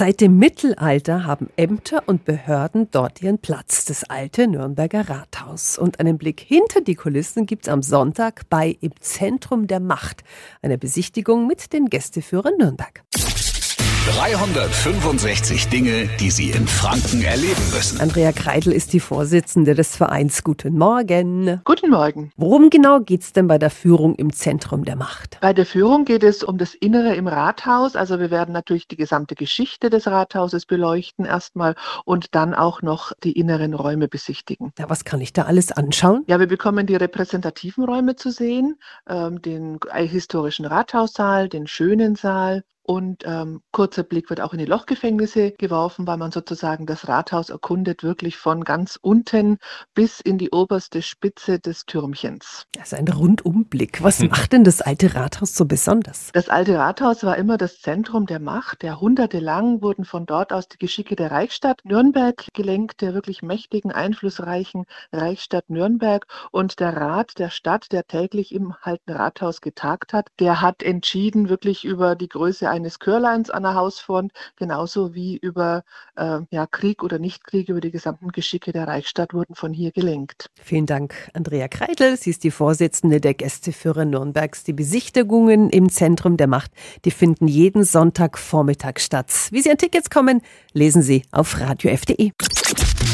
Seit dem Mittelalter haben Ämter und Behörden dort ihren Platz, das alte Nürnberger Rathaus. Und einen Blick hinter die Kulissen gibt's am Sonntag bei Im Zentrum der Macht, einer Besichtigung mit den Gästeführern Nürnberg. 365 Dinge, die Sie in Franken erleben müssen. Andrea Kreidel ist die Vorsitzende des Vereins. Guten Morgen. Guten Morgen. Worum genau geht's denn bei der Führung im Zentrum der Macht? Bei der Führung geht es um das Innere im Rathaus. Also wir werden natürlich die gesamte Geschichte des Rathauses beleuchten erstmal und dann auch noch die inneren Räume besichtigen. Ja, was kann ich da alles anschauen? Ja, wir bekommen die repräsentativen Räume zu sehen, ähm, den historischen Rathaussaal, den schönen Saal und ähm, kurzer Blick wird auch in die Lochgefängnisse geworfen, weil man sozusagen das Rathaus erkundet, wirklich von ganz unten bis in die oberste Spitze des Türmchens. Das ist ein Rundumblick. Was hm. macht denn das alte Rathaus so besonders? Das alte Rathaus war immer das Zentrum der Macht. Jahrhundertelang wurden von dort aus die Geschicke der Reichsstadt Nürnberg gelenkt, der wirklich mächtigen, einflussreichen Reichsstadt Nürnberg. Und der Rat der Stadt, der täglich im alten Rathaus getagt hat, der hat entschieden wirklich über die Größe eines Chörleins an der Hausfront, genauso wie über äh, ja, Krieg oder Nichtkrieg, über die gesamten Geschicke der Reichsstadt wurden von hier gelenkt. Vielen Dank, Andrea Kreidel. Sie ist die Vorsitzende der Gästeführer Nürnbergs. Die Besichtigungen im Zentrum der Macht, die finden jeden Sonntagvormittag statt. Wie Sie an Tickets kommen, lesen Sie auf radiof.de.